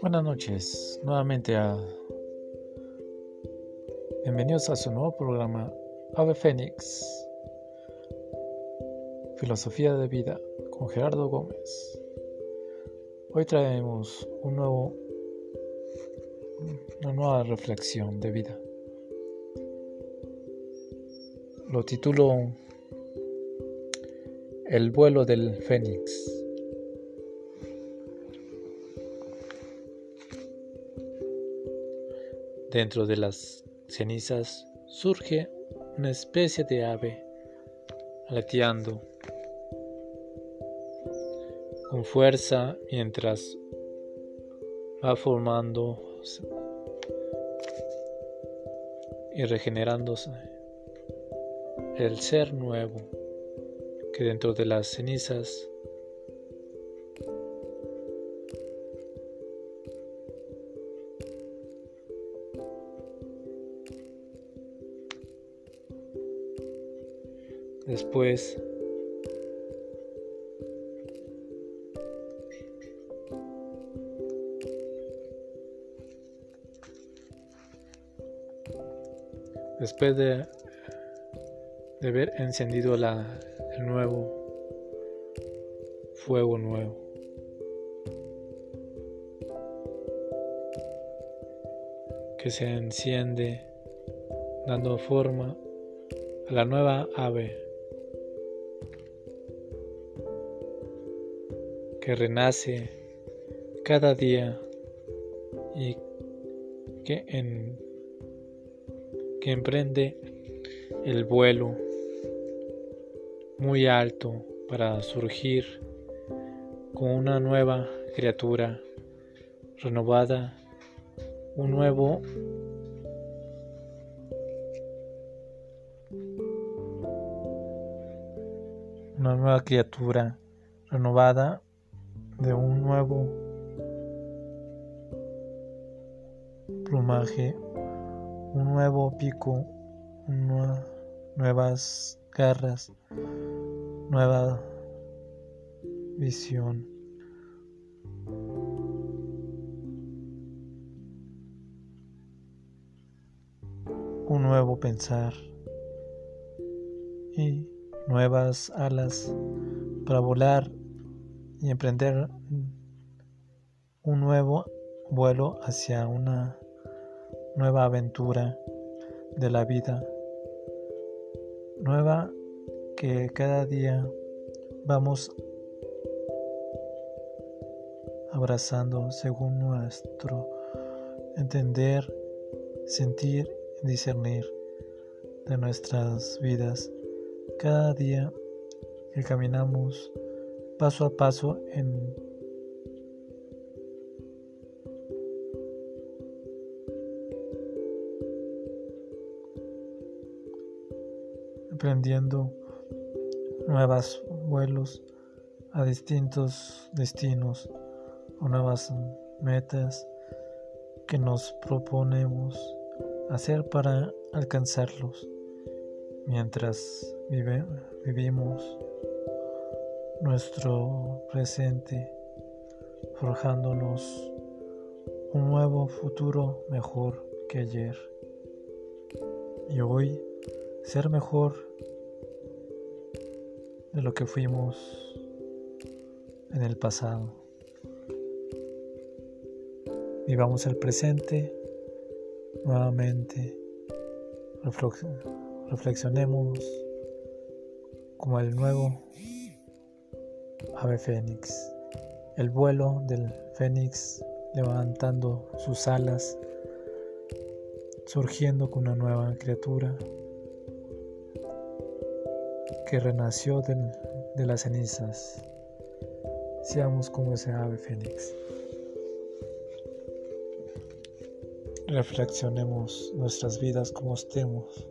Buenas noches, nuevamente a bienvenidos a su nuevo programa Ave Fénix, Filosofía de Vida con Gerardo Gómez. Hoy traemos un nuevo, una nueva reflexión de vida. Lo titulo El vuelo del Fénix. Dentro de las cenizas surge una especie de ave aleteando con fuerza mientras va formando y regenerándose el ser nuevo que dentro de las cenizas Después después de, de haber encendido la, el nuevo fuego nuevo. que se enciende dando forma a la nueva ave que renace cada día y que, en, que emprende el vuelo muy alto para surgir con una nueva criatura renovada, un nuevo una nueva criatura renovada de un nuevo plumaje, un nuevo pico, nuevas garras, nueva visión. Un nuevo pensar y nuevas alas para volar y emprender un nuevo vuelo hacia una nueva aventura de la vida, nueva que cada día vamos abrazando según nuestro entender, sentir y discernir de nuestras vidas. Cada día que caminamos paso a paso en emprendiendo nuevos vuelos a distintos destinos o nuevas metas que nos proponemos hacer para alcanzarlos mientras vivimos nuestro presente, forjándonos un nuevo futuro mejor que ayer. Y hoy ser mejor de lo que fuimos en el pasado. Vivamos el presente nuevamente. Reflexionemos como el nuevo ave fénix, el vuelo del fénix levantando sus alas, surgiendo con una nueva criatura que renació de, las cenizas. Seamos como ese ave fénix. Reflexionemos nuestras vidas como estemos,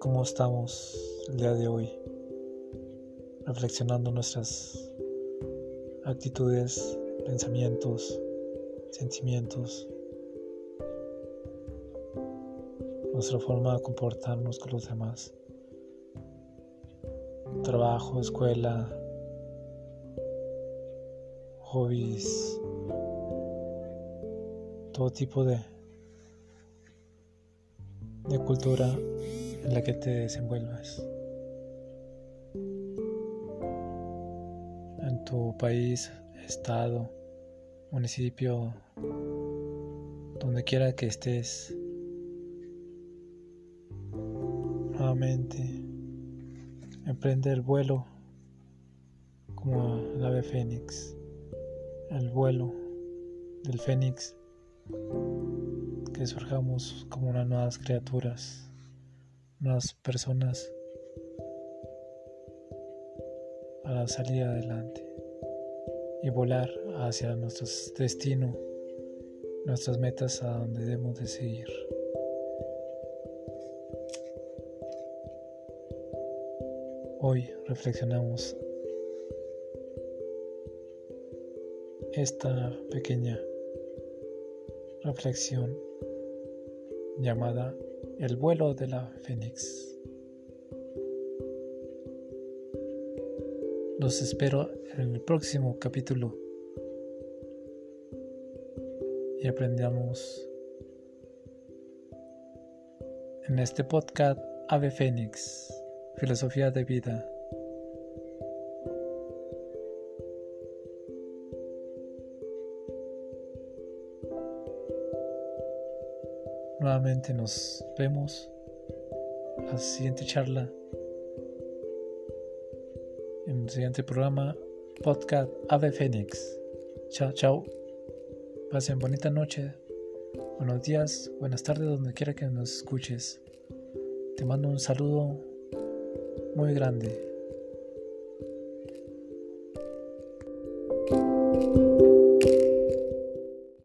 como estamos el día de hoy reflexionando nuestras actitudes, pensamientos, sentimientos, nuestra forma de comportarnos con los demás. Trabajo, escuela, hobbies, todo tipo de, de cultura en la que te desenvuelvas. En tu país, estado, municipio, donde quiera que estés. Nuevamente, emprende el vuelo como el ave fénix, el vuelo del fénix, que surjamos como unas nuevas criaturas, nuevas personas para salir adelante y volar hacia nuestro destino, nuestras metas a donde debemos de seguir. Hoy reflexionamos esta pequeña reflexión llamada El vuelo de la Fénix. Los espero en el próximo capítulo y aprendamos en este podcast Ave Fénix, filosofía de vida. Nuevamente nos vemos la siguiente charla en el siguiente programa podcast Ave Fénix. Chao, chao. Pasen bonita noche, buenos días, buenas tardes, donde quiera que nos escuches. Te mando un saludo muy grande.